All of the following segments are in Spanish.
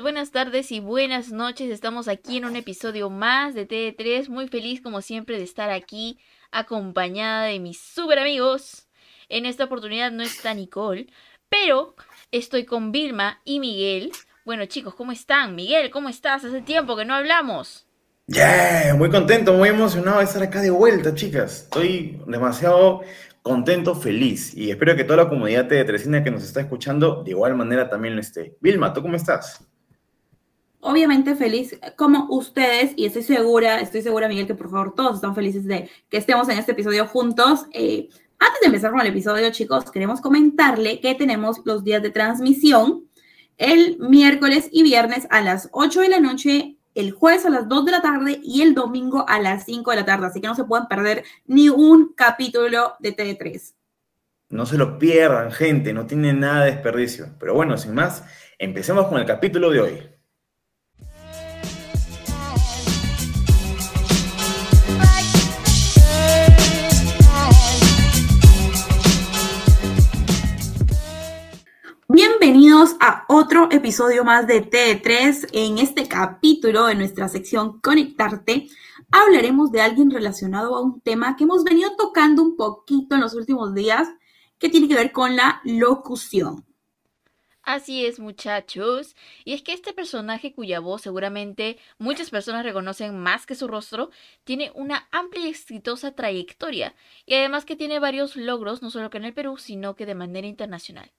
Buenas tardes y buenas noches. Estamos aquí en un episodio más de TD3. Muy feliz como siempre de estar aquí acompañada de mis super amigos. En esta oportunidad no está Nicole, pero estoy con Vilma y Miguel. Bueno chicos, ¿cómo están? Miguel, ¿cómo estás? Hace tiempo que no hablamos. Yeah, muy contento, muy emocionado de estar acá de vuelta, chicas. Estoy demasiado contento, feliz y espero que toda la comunidad de Tresina que nos está escuchando de igual manera también lo esté. Vilma, ¿tú cómo estás? Obviamente feliz como ustedes y estoy segura, estoy segura Miguel que por favor todos están felices de que estemos en este episodio juntos. Eh, antes de empezar con el episodio chicos, queremos comentarle que tenemos los días de transmisión el miércoles y viernes a las 8 de la noche el jueves a las 2 de la tarde y el domingo a las 5 de la tarde. Así que no se pueden perder ni un capítulo de TV3. No se lo pierdan, gente, no tiene nada de desperdicio. Pero bueno, sin más, empecemos con el capítulo de hoy. A otro episodio más de T3. En este capítulo de nuestra sección Conectarte, hablaremos de alguien relacionado a un tema que hemos venido tocando un poquito en los últimos días, que tiene que ver con la locución. Así es, muchachos. Y es que este personaje cuya voz seguramente muchas personas reconocen más que su rostro, tiene una amplia y exitosa trayectoria y además que tiene varios logros no solo que en el Perú, sino que de manera internacional.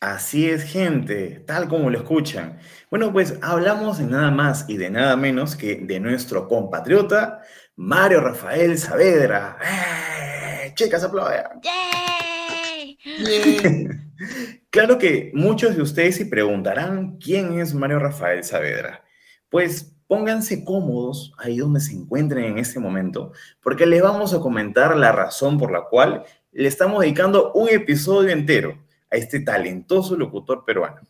Así es, gente, tal como lo escuchan. Bueno, pues hablamos de nada más y de nada menos que de nuestro compatriota Mario Rafael Saavedra. ¡Eh! Chicas, aplaudan. claro que muchos de ustedes se preguntarán quién es Mario Rafael Saavedra. Pues pónganse cómodos ahí donde se encuentren en este momento, porque les vamos a comentar la razón por la cual le estamos dedicando un episodio entero a este talentoso locutor peruano.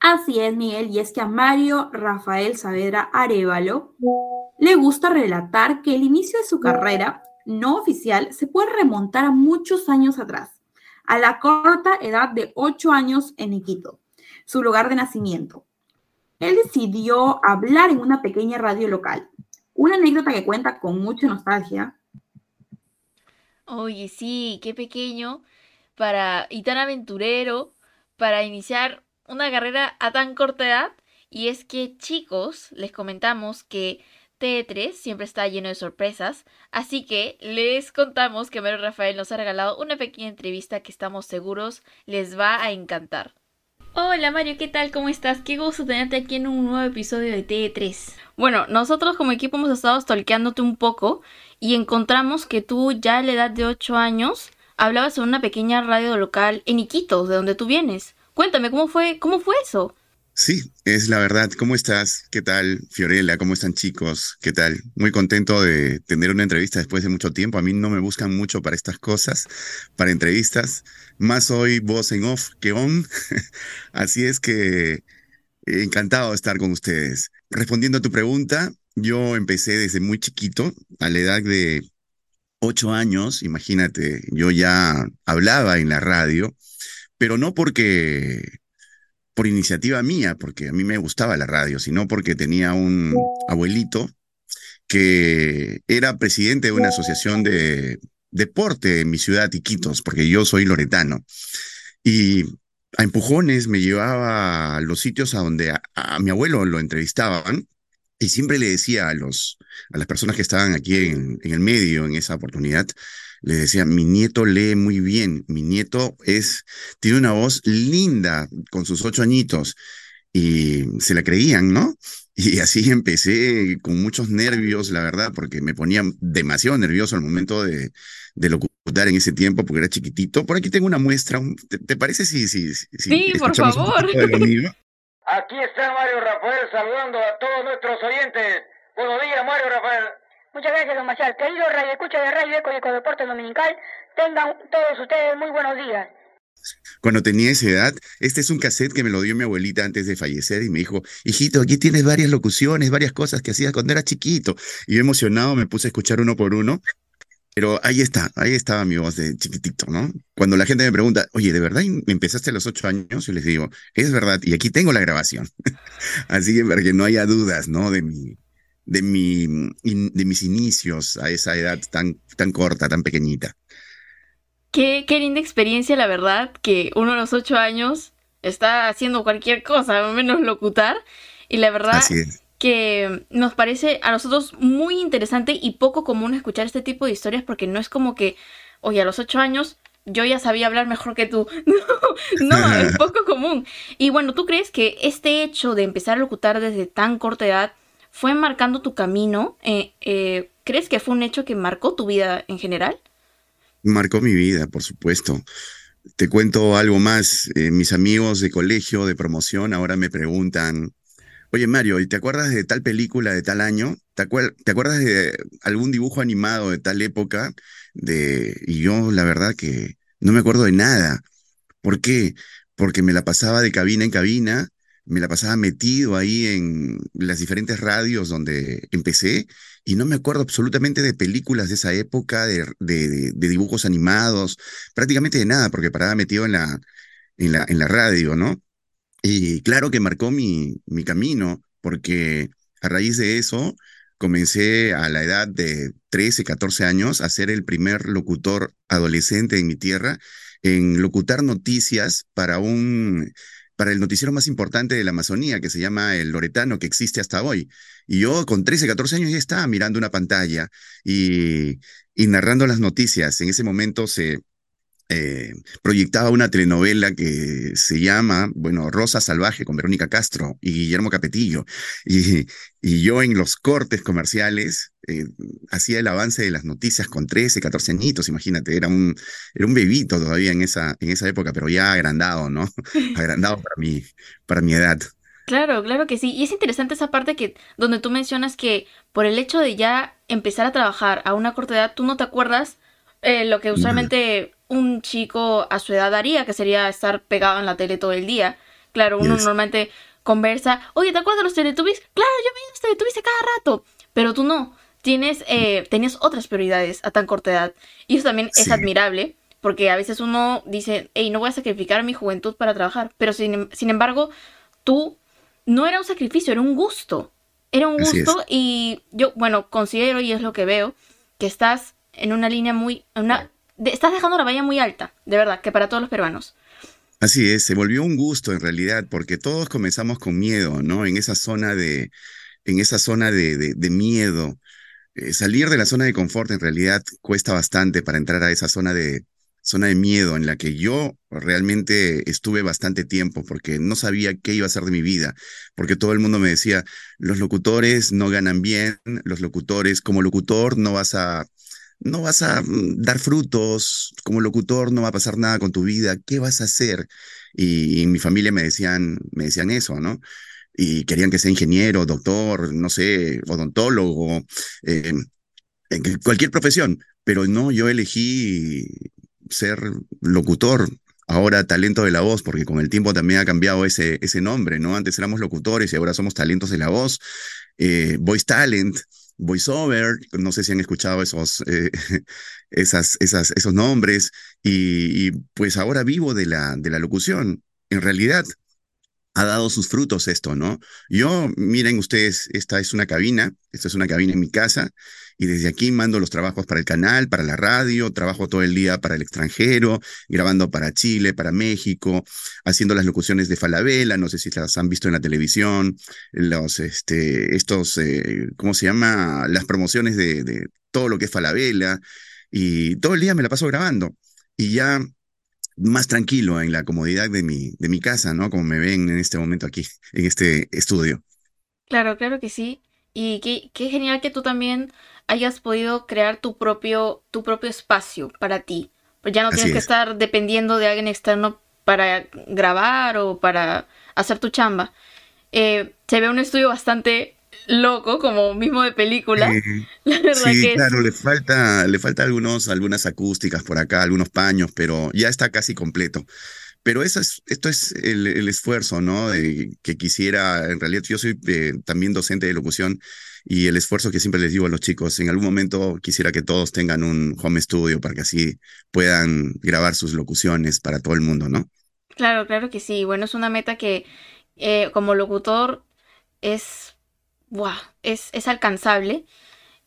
Así es, Miguel, y es que a Mario Rafael Saavedra Arevalo le gusta relatar que el inicio de su carrera no oficial se puede remontar a muchos años atrás, a la corta edad de 8 años en Iquito, su lugar de nacimiento. Él decidió hablar en una pequeña radio local, una anécdota que cuenta con mucha nostalgia. Oye, sí, qué pequeño para, y tan aventurero para iniciar una carrera a tan corta edad. Y es que chicos, les comentamos que T3 siempre está lleno de sorpresas, así que les contamos que Mario Rafael nos ha regalado una pequeña entrevista que estamos seguros les va a encantar. Hola Mario, ¿qué tal? ¿Cómo estás? Qué gusto tenerte aquí en un nuevo episodio de T3. Bueno, nosotros como equipo hemos estado stalkeándote un poco y encontramos que tú ya a la edad de 8 años hablabas en una pequeña radio local en Iquitos, de donde tú vienes. Cuéntame, ¿cómo fue, cómo fue eso? Sí, es la verdad. ¿Cómo estás? ¿Qué tal, Fiorella? ¿Cómo están chicos? ¿Qué tal? Muy contento de tener una entrevista después de mucho tiempo. A mí no me buscan mucho para estas cosas, para entrevistas. Más hoy voz en off que on. Así es que encantado de estar con ustedes. Respondiendo a tu pregunta, yo empecé desde muy chiquito, a la edad de ocho años, imagínate, yo ya hablaba en la radio, pero no porque por iniciativa mía, porque a mí me gustaba la radio, sino porque tenía un abuelito que era presidente de una asociación de deporte en mi ciudad, Iquitos, porque yo soy loretano. Y a empujones me llevaba a los sitios a donde a, a mi abuelo lo entrevistaban y siempre le decía a, los, a las personas que estaban aquí en, en, el medio en esa oportunidad, le decía, mi nieto lee muy bien, mi nieto es, tiene una voz linda con sus ocho añitos. Y se la creían, ¿no? Y así empecé con muchos nervios, la verdad, porque me ponía demasiado nervioso al momento de, de locutar en ese tiempo porque era chiquitito. Por aquí tengo una muestra. ¿Te, te parece si, si, si Sí, por favor. Aquí está Mario Rafael saludando a todos nuestros oyentes. Buenos días, Mario Rafael. Muchas gracias, don Marcial. Querido Radio Escucha de Radio Eco y Ecodeporte Dominical, tengan todos ustedes muy buenos días. Cuando tenía esa edad, este es un cassette que me lo dio mi abuelita antes de fallecer y me dijo, hijito, aquí tienes varias locuciones, varias cosas que hacías cuando era chiquito. Y yo emocionado me puse a escuchar uno por uno. Pero ahí está, ahí estaba mi voz de chiquitito, ¿no? Cuando la gente me pregunta, oye, ¿de verdad empezaste a los ocho años? Yo les digo, es verdad, y aquí tengo la grabación. Así que para que no haya dudas, ¿no? De mi, de mi, in- de mis inicios a esa edad tan, tan corta, tan pequeñita. Qué, qué linda experiencia, la verdad, que uno a los ocho años está haciendo cualquier cosa, menos locutar. Y la verdad Así es. Que nos parece a nosotros muy interesante y poco común escuchar este tipo de historias porque no es como que, oye, a los ocho años yo ya sabía hablar mejor que tú. No, no, es poco común. Y bueno, ¿tú crees que este hecho de empezar a locutar desde tan corta edad fue marcando tu camino? Eh, eh, ¿Crees que fue un hecho que marcó tu vida en general? Marcó mi vida, por supuesto. Te cuento algo más. eh, mis amigos de colegio, de promoción, ahora me preguntan, oye Mario, ¿y te acuerdas de tal película de tal año? ¿Te acuer- te acuerdas de algún dibujo animado de tal época? De... Y yo, la verdad que no me acuerdo de nada. ¿Por qué? Porque me la pasaba de cabina en cabina, me la pasaba metido ahí en las diferentes radios donde empecé y no me acuerdo absolutamente de películas de esa época, de- de dibujos animados, prácticamente de nada, porque paraba metido en la, en la, en la radio, ¿no? Y claro que marcó mi, mi camino, porque a raíz de eso comencé a la edad de 13, 14 años a ser el primer locutor adolescente en mi tierra en locutar noticias para un, para el noticiero más importante de la Amazonía, que se llama El Loretano, que existe hasta hoy. Y yo con 13, 14 años ya estaba mirando una pantalla y, y narrando las noticias. En ese momento se eh, proyectaba una telenovela que se llama, bueno, Rosa Salvaje con Verónica Castro y Guillermo Capetillo. Y, y yo en los cortes comerciales eh, hacía el avance de las noticias con 13, 14 añitos, imagínate, era un, era un bebito todavía en esa, en esa época, pero ya agrandado, ¿no? agrandado para mi, para mi edad. Claro, claro que sí. Y es interesante esa parte que donde tú mencionas que por el hecho de ya empezar a trabajar a una corta edad, tú no te acuerdas eh, lo que usualmente un chico a su edad haría, que sería estar pegado en la tele todo el día. Claro, uno Yes. normalmente conversa, oye, ¿te acuerdas de los Teletubbies? Claro, yo vi los Teletubbies a cada rato. Pero tú no. Tienes, eh, tenías otras prioridades a tan corta edad. Y eso también es admirable, porque a veces uno dice, hey, no voy a sacrificar mi juventud para trabajar. Pero sin, sin embargo, tú no era un sacrificio, era un gusto. Era un Así es. gusto y yo, bueno, considero y es lo que veo, que estás en una línea muy, en una, de- estás dejando la valla muy alta, de verdad, que para todos los peruanos. Así es, se volvió un gusto en realidad, porque todos comenzamos con miedo, ¿no? En esa zona de, en esa zona de, miedo. Eh, salir de la zona de confort en realidad cuesta bastante para entrar a esa zona de, zona de miedo en la que yo realmente estuve bastante tiempo porque no sabía qué iba a hacer de mi vida, porque todo el mundo me decía, los locutores no ganan bien, los locutores, como locutor no vas a, no vas a mm, dar frutos, como locutor no va a pasar nada con tu vida, ¿qué vas a hacer? Y, mi familia me decían, me decían eso, ¿no? Y querían que sea ingeniero, doctor, no sé, odontólogo, eh, en cualquier profesión, pero no, yo elegí ser locutor, ahora talento de la voz, porque con el tiempo también ha cambiado ese, ese nombre, ¿no? Antes éramos locutores y ahora somos talentos de la voz, eh, voice talent, voiceover, no sé si han escuchado esos, eh, esos nombres, y, y, pues ahora vivo de la, de la locución. En realidad, ha dado sus frutos esto, ¿no? Yo, miren ustedes, esta es una cabina, esta es una cabina en mi casa, y desde aquí mando los trabajos para el canal, para la radio, trabajo todo el día para el extranjero, grabando para Chile, para México, haciendo las locuciones de Falabella, no sé si las han visto en la televisión, los, este, estos, eh, ¿cómo se llama? Las promociones de, de todo lo que es Falabella, y todo el día me la paso grabando, y ya más tranquilo en la comodidad de mi, de mi casa, ¿no? Como me ven en este momento aquí, en este estudio. Claro, claro que sí. Y qué, qué genial que tú también hayas podido crear tu propio, tu propio espacio para ti. Pues ya no Así tienes que es. estar dependiendo de alguien externo para grabar o para hacer tu chamba. Eh, se ve un estudio bastante loco, como mismo de película. Eh, La verdad Sí, que es- claro, le falta, le falta algunos, algunas acústicas por acá, algunos paños, pero ya está casi completo. Pero eso es, esto es el, el esfuerzo, ¿no? De- que quisiera, en realidad yo soy eh, también docente de locución y el esfuerzo que siempre les digo a los chicos, en algún momento quisiera que todos tengan un home studio para que así puedan grabar sus locuciones para todo el mundo, ¿no? Claro, claro que sí. Bueno, es una meta que eh, como locutor es, ¡buah! es, es alcanzable.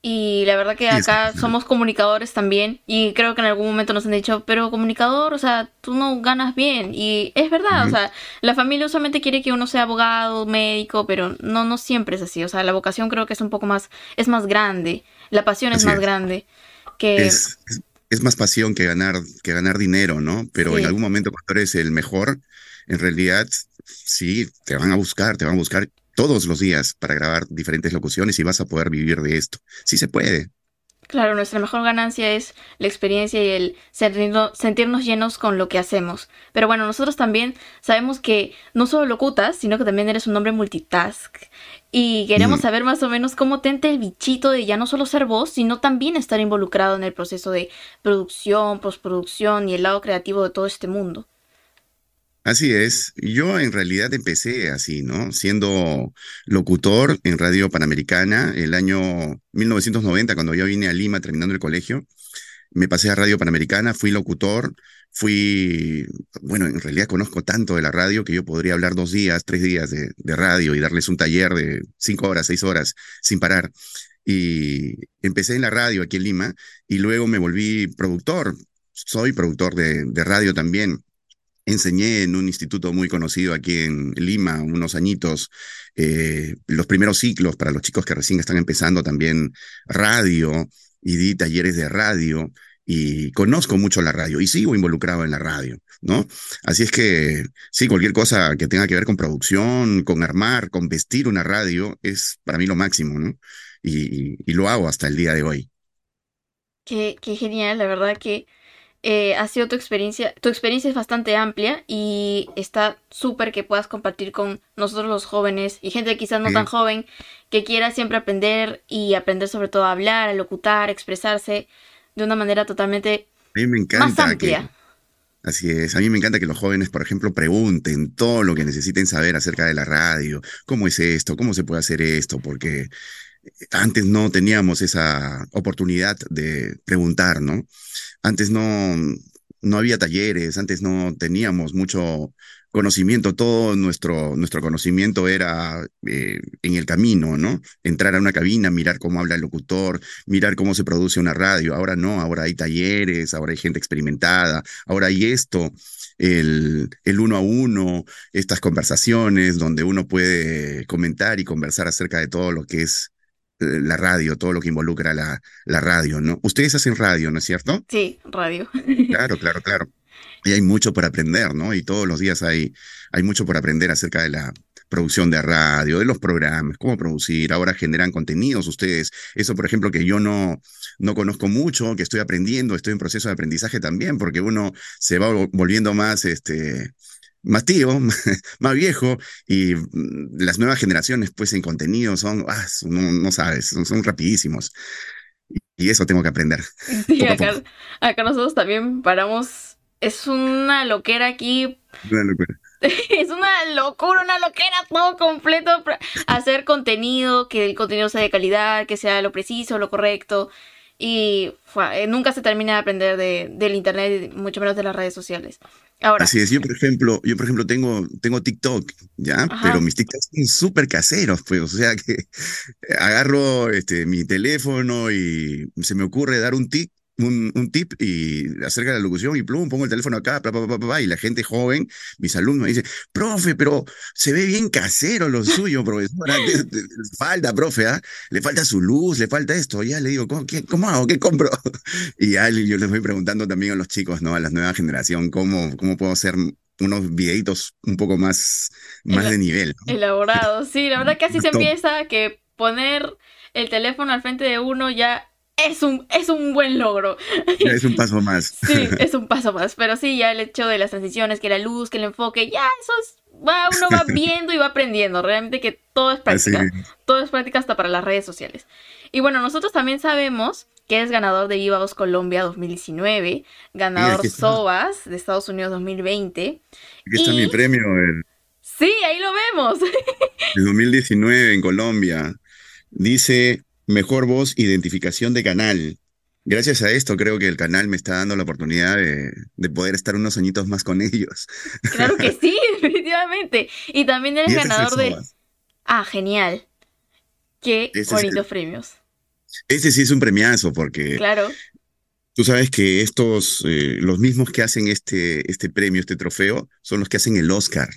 Y la verdad que Sí, acá somos comunicadores también. Y creo que en algún momento nos han dicho, pero comunicador, o sea, tú no ganas bien. Y es verdad, o Ujú. sea, la familia usualmente quiere que uno sea abogado, médico, pero no, no siempre es así. O sea, la vocación creo que es un poco más, es más grande. La pasión es más es. grande. Que Es, es, es más pasión que ganar, que ganar dinero, ¿no? Pero Sí. en algún momento cuando eres el mejor, en realidad sí, te van a buscar, te van a buscar todos los días para grabar diferentes locuciones y vas a poder vivir de esto. Sí se puede. Claro, nuestra mejor ganancia es la experiencia y el sentirnos, sentirnos llenos con lo que hacemos. Pero bueno, nosotros también sabemos que no solo locutas, sino que también eres un hombre multitask. Y queremos Mm. saber más o menos cómo te entra el bichito de ya no solo ser vos, sino también estar involucrado en el proceso de producción, postproducción y el lado creativo de todo este mundo. Así es. Yo en realidad empecé así, ¿no? Siendo locutor en Radio Panamericana el año 1990, cuando yo vine a Lima terminando el colegio. Me pasé a Radio Panamericana, fui locutor, fui, bueno, en realidad conozco tanto de la radio que yo podría hablar dos días, tres días de, radio y darles un taller de cinco horas, seis horas sin parar. Y empecé en la radio aquí en Lima y luego me volví productor. Soy productor de radio también. Enseñé en un instituto muy conocido aquí en Lima unos añitos, eh, los primeros ciclos para los chicos que recién están empezando también radio y di talleres de radio y conozco mucho la radio y sigo involucrado en la radio, ¿no? Así es que sí, cualquier cosa que tenga que ver con producción, con armar, con vestir una radio es para mí lo máximo, ¿no? Y, lo hago hasta el día de hoy. Qué genial, la verdad que eh, ha sido tu experiencia. Tu experiencia es bastante amplia y está súper que puedas compartir con nosotros los jóvenes y gente quizás no tan joven que quiera siempre aprender y aprender sobre todo a hablar, a locutar, a expresarse de una manera totalmente A mí me más que, amplia. Así es, a mí me encanta que los jóvenes, por ejemplo, pregunten todo lo que necesiten saber acerca de la radio, cómo es esto, cómo se puede hacer esto, porque antes no teníamos esa oportunidad de preguntar, ¿no? Antes no, no había talleres, antes no teníamos mucho conocimiento, todo nuestro, nuestro conocimiento era eh, en el camino, ¿no? Entrar a una cabina, mirar cómo habla el locutor, mirar cómo se produce una radio. Ahora no, ahora hay talleres, ahora hay gente experimentada, ahora hay esto, el, el uno a uno, estas conversaciones donde uno puede comentar y conversar acerca de todo lo que es la radio, todo lo que involucra la, la radio, ¿no? Ustedes hacen radio, ¿no es cierto? Sí, radio. Claro, claro, claro. Y hay mucho por aprender, ¿no? Y todos los días hay, hay mucho por aprender acerca de la producción de radio, de los programas, cómo producir. Ahora generan contenidos ustedes. Eso, por ejemplo, que yo no, no conozco mucho, que estoy aprendiendo, estoy en proceso de aprendizaje también, porque uno se va vol- volviendo más, este, más tío, más viejo, y mm, las nuevas generaciones, pues, en contenido son, ah, no, no sabes, son, son rapidísimos. Y eso tengo que aprender. Sí, acá, nosotros también paramos. Es una loquera aquí Una locura. Es una locura, una loquera, todo completo. Hacer contenido, que el contenido sea de calidad, que sea lo preciso, lo correcto. Y eh, nunca se termina de aprender de, del internet, mucho menos de las redes sociales. Ahora, Así es, yo por ejemplo, yo por ejemplo tengo, tengo TikTok, ¿ya? Ajá. Pero mis TikToks son súper caseros, pues, o sea que agarro este, mi teléfono y se me ocurre dar un tip, un, un tip y acerca de la locución y plum, pongo el teléfono acá, y la gente joven, mis alumnos, me dice, profe, pero se ve bien casero lo suyo, profesora, falta, profe, ¿ah? Le falta su luz, le falta esto, ya le digo, ¿cómo, qué, cómo hago? ¿Qué compro? Y ya yo les voy preguntando también a los chicos, ¿no? A la nueva generación, ¿cómo, cómo puedo hacer unos videitos un poco más, más de nivel, ¿no? elaborado. Sí, la verdad que así se empieza, que poner el teléfono al frente de uno ya es un, es un buen logro. Es un paso más. Sí, es un paso más. Pero sí, ya el hecho de las transiciones, que la luz, que el enfoque, ya eso es, va, uno va viendo y va aprendiendo. Realmente que todo es práctica. Así. Todo es práctica hasta para las redes sociales. Y bueno, nosotros también sabemos que es ganador de Viva Voz Colombia 2019, ganador está. SOAS de Estados Unidos 2020. Aquí está Y- mi premio el, Sí, ahí lo vemos. el 2019 en Colombia. Dice Mejor Voz Identificación de Canal. Gracias a esto creo que el canal me está dando la oportunidad de, de poder estar unos añitos más con ellos. Claro que sí, definitivamente. Y también eres Y este ganador de... Ah, genial. Qué Ese es bonitos el- premios. Este sí es un premiazo porque Claro. tú sabes que estos, eh, los mismos que hacen este, este premio, este trofeo, son los que hacen el Oscar.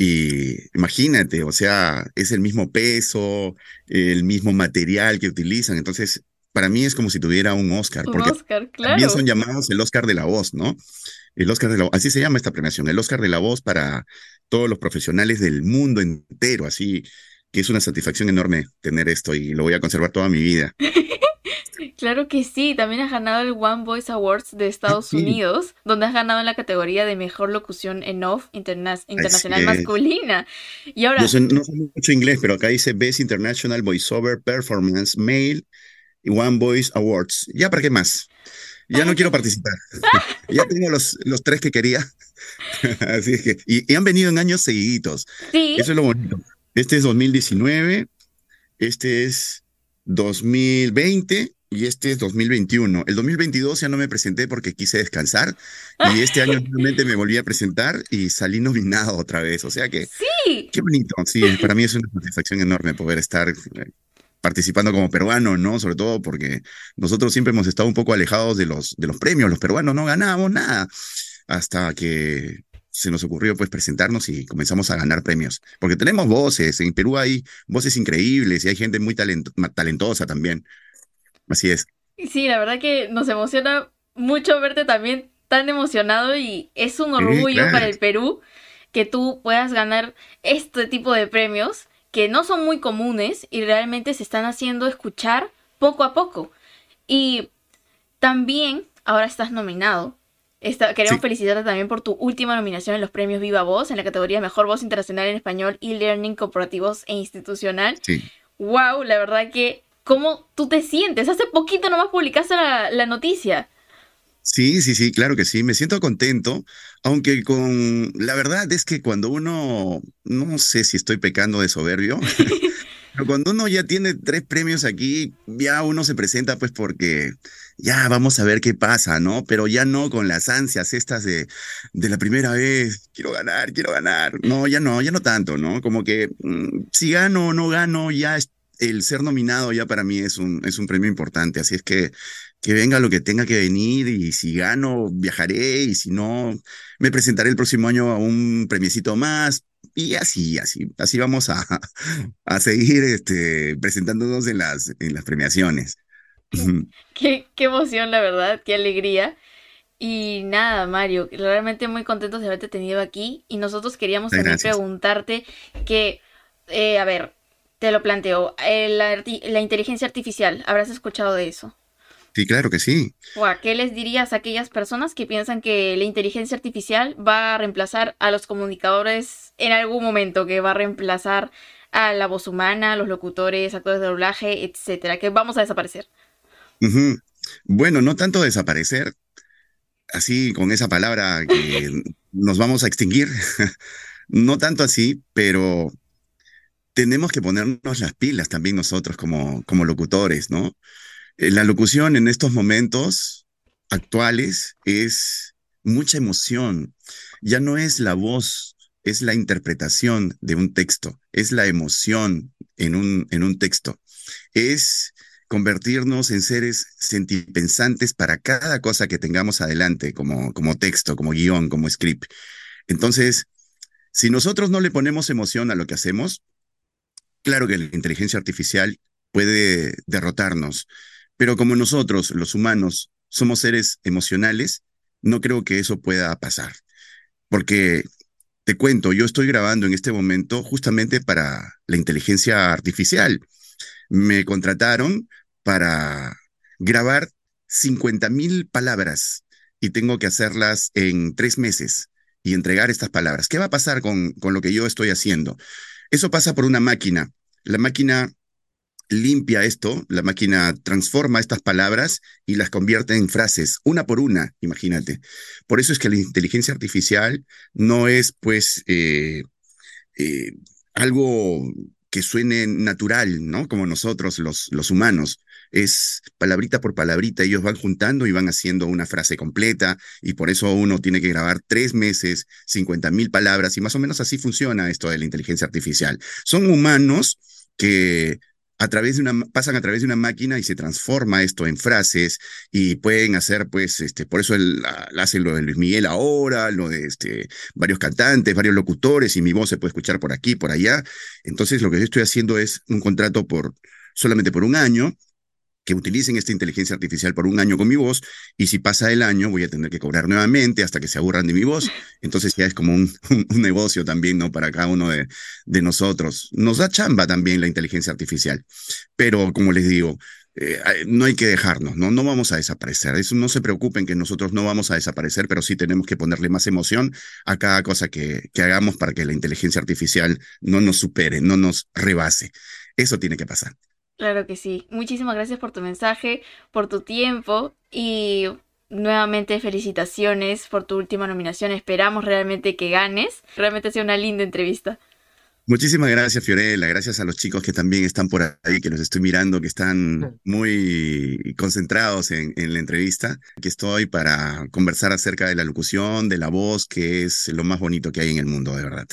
Y imagínate, o sea, es el mismo peso, el mismo material que utilizan. Entonces, para mí es como si tuviera un Oscar, Un porque Oscar, también claro. son llamados el Oscar de la voz, ¿no? El Oscar de la voz, así se llama esta premiación, el Oscar de la voz para todos los profesionales del mundo entero, así que es una satisfacción enorme tener esto y lo voy a conservar toda mi vida. Claro que sí, también has ganado el One Voice Awards de Estados sí. Unidos, donde has ganado en la categoría de mejor locución en off interna- internacional masculina. Y ahora, No sé, no sé mucho inglés, pero acá dice Best International Voiceover Performance Male One Voice Awards. ¿Ya para qué más? Ya no quiero participar. Ya tengo los, los tres que quería. Así es que, y, y han venido en años seguiditos. sí, Eso es lo bonito. Este es 2019, este es 2020 y este es 2021. El 2022 ya no me presenté porque quise descansar y este año nuevamente me volví a presentar y salí nominado otra vez. O sea que, sí, qué bonito. Sí, para mí es una satisfacción enorme poder estar eh, participando como peruano, ¿no? Sobre todo porque nosotros siempre hemos estado un poco alejados de los, de los premios. Los peruanos no ganamos nada hasta que se nos ocurrió pues presentarnos y comenzamos a ganar premios. Porque tenemos voces, en Perú hay voces increíbles y hay gente muy talento- talentosa también. Así es. sí, la verdad que nos emociona mucho verte también tan emocionado y es un orgullo claro. para el Perú que tú puedas ganar este tipo de premios que no son muy comunes y realmente se están haciendo escuchar poco a poco. Y también ahora estás nominado. Esta- queremos Sí. felicitarte también por tu última nominación en los premios Viva Voz en la categoría Mejor Voz Internacional en Español y Learning Corporativos e Institucional. Sí. Wow, la verdad que, ¿cómo tú te sientes? Hace poquito nomás publicaste la, la noticia. Sí, sí, sí, claro que sí. Me siento contento, aunque con la verdad es que cuando uno, no sé si estoy pecando de soberbio, pero cuando uno ya tiene tres premios aquí, ya uno se presenta pues porque ya vamos a ver qué pasa, ¿no? Pero ya no con las ansias estas de, de la primera vez, quiero ganar, quiero ganar. No, ya no, ya no tanto, ¿no? Como que mm, si gano o no gano, ya es- el ser nominado ya para mí es un, es un premio importante. Así es que que venga lo que tenga que venir y si gano, viajaré y si no, me presentaré el próximo año a un premiecito más y así, así, así vamos a, a seguir este, presentándonos en las, en las premiaciones. Qué, qué emoción, la verdad, qué alegría. Y nada, Mario, realmente muy contentos de haberte tenido aquí. Y nosotros queríamos también Gracias. preguntarte que, eh, a ver, te lo planteo, eh, la, inteligencia artificial, ¿habrás escuchado de eso? Sí, claro que sí. Guau, ¿Qué les dirías a aquellas personas que piensan que la inteligencia artificial va a reemplazar a los comunicadores en algún momento, que va a reemplazar a la voz humana, a los locutores, actores de doblaje, etcétera, que vamos a desaparecer? Bueno, no tanto desaparecer, así con esa palabra que nos vamos a extinguir, no tanto así, pero tenemos que ponernos las pilas también nosotros como, como locutores, ¿no? Eh, La locución en estos momentos actuales es mucha emoción, ya no es la voz, es la interpretación de un texto, es la emoción en un, en un texto, es convertirnos en seres sentipensantes para cada cosa que tengamos adelante, como, como texto, como guion, como script. Entonces, si nosotros no le ponemos emoción a lo que hacemos, claro que la inteligencia artificial puede derrotarnos, pero como nosotros, los humanos, somos seres emocionales, no creo que eso pueda pasar. Porque te cuento, yo estoy grabando en este momento justamente para la inteligencia artificial. me contrataron para grabar 50 mil palabras y tengo que hacerlas en tres meses y entregar estas palabras. ¿Qué va a pasar con, con lo que yo estoy haciendo? Eso pasa por una máquina. La máquina limpia esto, la máquina transforma estas palabras y las convierte en frases, una por una, imagínate. Por eso es que la inteligencia artificial no es pues eh, eh, algo que suene natural, ¿no? Como nosotros los, los humanos. Es palabrita por palabrita, ellos van juntando y van haciendo una frase completa y por eso uno tiene que grabar tres meses, 50 mil palabras y más o menos así funciona esto de la inteligencia artificial. Son humanos que a través de una, pasan a través de una máquina y se transforma esto en frases y pueden hacer, pues, este, por eso él, hace lo de Luis Miguel ahora, lo de este, varios cantantes, varios locutores y mi voz se puede escuchar por aquí, por allá. Entonces, lo que yo estoy haciendo es un contrato por solamente por un año que utilicen esta inteligencia artificial por un año con mi voz y si pasa el año voy a tener que cobrar nuevamente hasta que se aburran de mi voz. Entonces ya es como un, un, negocio también, ¿no? Para cada uno de, de, nosotros. Nos da chamba también la inteligencia artificial, pero como les digo, eh, no hay que dejarnos, ¿no? No vamos a desaparecer. Eso no se preocupen que nosotros no vamos a desaparecer, pero sí tenemos que ponerle más emoción a cada cosa que, que hagamos para que la inteligencia artificial no nos supere, no nos rebase. Eso tiene que pasar. Claro que sí. Muchísimas gracias por tu mensaje, por tu tiempo y nuevamente felicitaciones por tu última nominación. Esperamos realmente que ganes. Realmente ha sido una linda entrevista. Muchísimas gracias, Fiorella. Gracias a los chicos que también están por ahí, que los estoy mirando, que están muy concentrados en, en, la entrevista. Aquí estoy para conversar acerca de la locución, de la voz, que es lo más bonito que hay en el mundo, de verdad.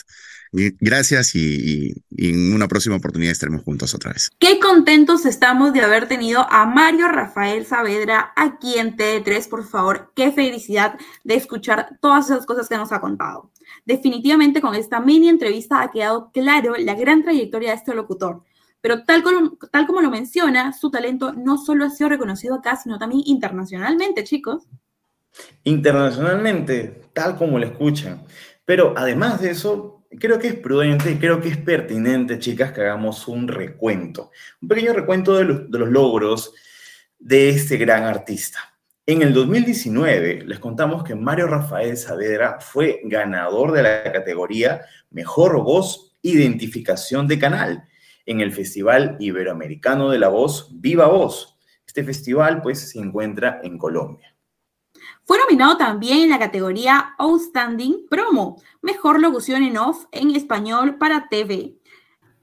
Gracias y, y, en una próxima oportunidad estaremos juntos otra vez. Qué contentos estamos de haber tenido a Mario Rafael Saavedra aquí en TD3, por favor. Qué felicidad de escuchar todas esas cosas que nos ha contado. Definitivamente con esta mini entrevista ha quedado claro la gran trayectoria de este locutor. Pero tal como, tal como lo menciona, su talento no solo ha sido reconocido acá, sino también internacionalmente, chicos. Internacionalmente, tal como lo escuchan. Pero además de eso, creo que es prudente y creo que es pertinente, chicas, que hagamos un recuento, un pequeño recuento de los, logros de este gran artista. En el 2019 les contamos que Mario Rafael Saavedra fue ganador de la categoría Mejor Voz Identificación de Canal en el Festival Iberoamericano de la Voz Viva Voz. Este festival pues se encuentra en Colombia. Fue nominado también en la categoría Outstanding Promo, Mejor Locución en Off en Español para TV,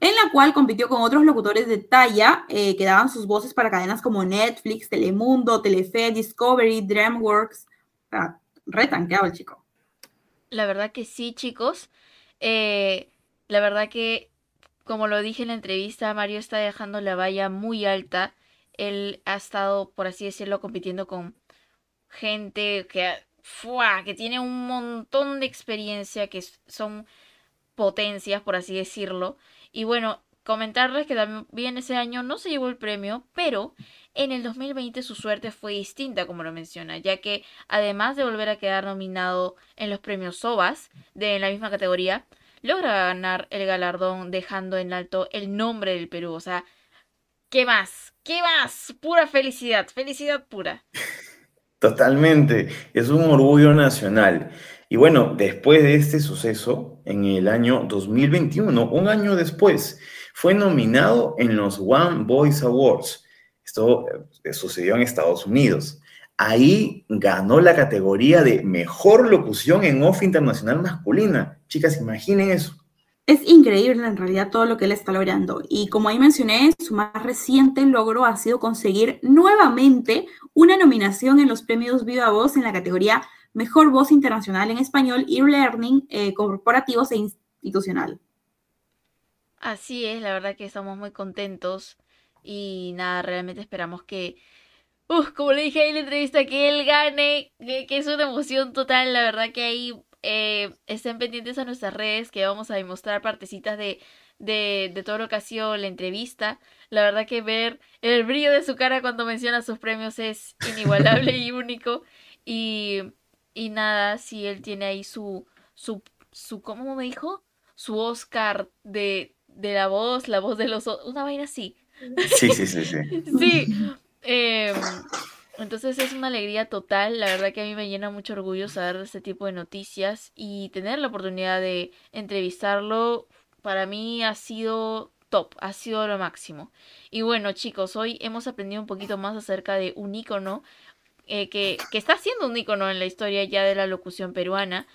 en la cual compitió con otros locutores de talla eh, que daban sus voces para cadenas como Netflix, Telemundo, Telefe, Discovery, DreamWorks. Ah, retanqueado el chico. La verdad que sí, chicos. Eh, la verdad que, como lo dije en la entrevista, Mario está dejando la valla muy alta. Él ha estado, por así decirlo, compitiendo con gente que, que tiene un montón de experiencia, que son potencias, por así decirlo. Y bueno, comentarles que también ese año no se llevó el premio, pero en el 2020 su suerte fue distinta, como lo menciona, ya que además de volver a quedar nominado en los premios SOBAS de la misma categoría, logra ganar el galardón dejando en alto el nombre del Perú. O sea, ¿qué más? ¿Qué más? Pura felicidad, felicidad pura. Totalmente, es un orgullo nacional. Y bueno, después de este suceso, en el año 2021, un año después, fue nominado en los One Voice Awards. Esto eh, sucedió en Estados Unidos. Ahí ganó la categoría de Mejor Locución en Off Internacional Masculina. Chicas, imaginen eso. Es increíble en realidad todo lo que él está logrando. Y como ahí mencioné, su más reciente logro ha sido conseguir nuevamente una nominación en los premios Viva Voz en la categoría Mejor Voz Internacional en Español y Learning eh, Corporativos e Institucional. Así es, la verdad que estamos muy contentos y nada, realmente esperamos que, como le dije ahí en la entrevista, que él gane, que es una emoción total, la verdad que ahí eh, estén pendientes a nuestras redes que vamos a demostrar partecitas de, de, de todo lo que ha sido la entrevista. La verdad que ver el brillo de su cara cuando menciona sus premios es inigualable y único. Y, y nada, si él tiene ahí su, su, su, ¿cómo me dijo? Su Oscar de, de la voz, la voz de los... Una vaina así. Sí, sí, sí, sí. Sí. em, entonces es una alegría total. La verdad que a mí me llena mucho orgullo saber este tipo de noticias y tener la oportunidad de entrevistarlo. Para mí ha sido top, ha sido lo máximo. Y bueno, chicos, hoy hemos aprendido un poquito más acerca de un ícono eh, que, que está siendo un ícono en la historia ya de la locución peruana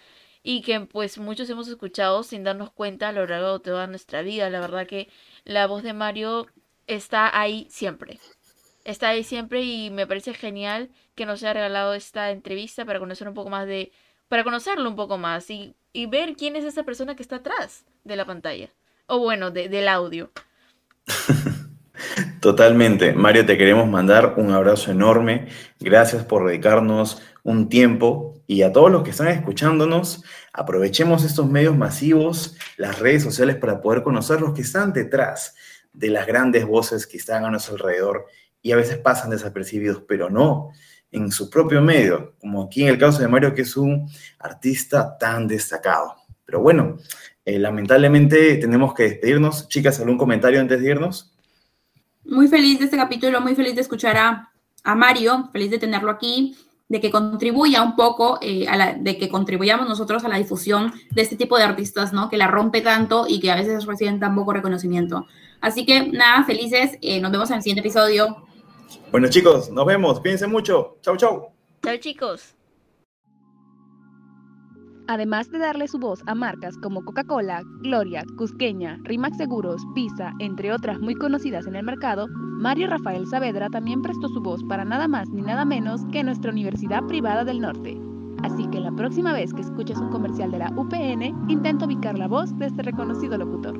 y que pues muchos hemos escuchado sin darnos cuenta a lo largo de toda nuestra vida. La verdad que la voz de Mario está ahí siempre. Está ahí siempre y me parece genial que nos haya regalado esta entrevista para conocer un poco más de... para conocerlo un poco más y, y ver quién es esa persona que está atrás de la pantalla. O bueno, de- del audio. Totalmente. Mario, te queremos mandar un abrazo enorme. Gracias por dedicarnos un tiempo. Y a todos los que están escuchándonos, aprovechemos estos medios masivos, las redes sociales, para poder conocer los que están detrás de las grandes voces que están a nuestro alrededor y a veces pasan desapercibidos, pero no en su propio medio, como aquí en el caso de Mario, que es un artista tan destacado. Pero bueno, eh, lamentablemente tenemos que despedirnos. Chicas, ¿algún comentario antes de irnos? Muy feliz de este capítulo, muy feliz de escuchar a, a Mario, feliz de tenerlo aquí, de que contribuya un poco, eh, a la- de que contribuyamos nosotros a la difusión de este tipo de artistas, ¿no? Que la rompe tanto y que a veces reciben tan poco reconocimiento. Así que nada, felices, eh, nos vemos en el siguiente episodio. Bueno, chicos, nos vemos. Cuídense mucho. Chau, chau. Chao chicos. Además de darle su voz a marcas como Coca-Cola, Gloria, Cusqueña, Rimax Seguros, Visa, entre otras muy conocidas en el mercado, Mario Rafael Saavedra también prestó su voz para nada más ni nada menos que nuestra Universidad Privada del Norte. Así que la próxima vez que escuches un comercial de la UPN, intenta ubicar la voz de este reconocido locutor.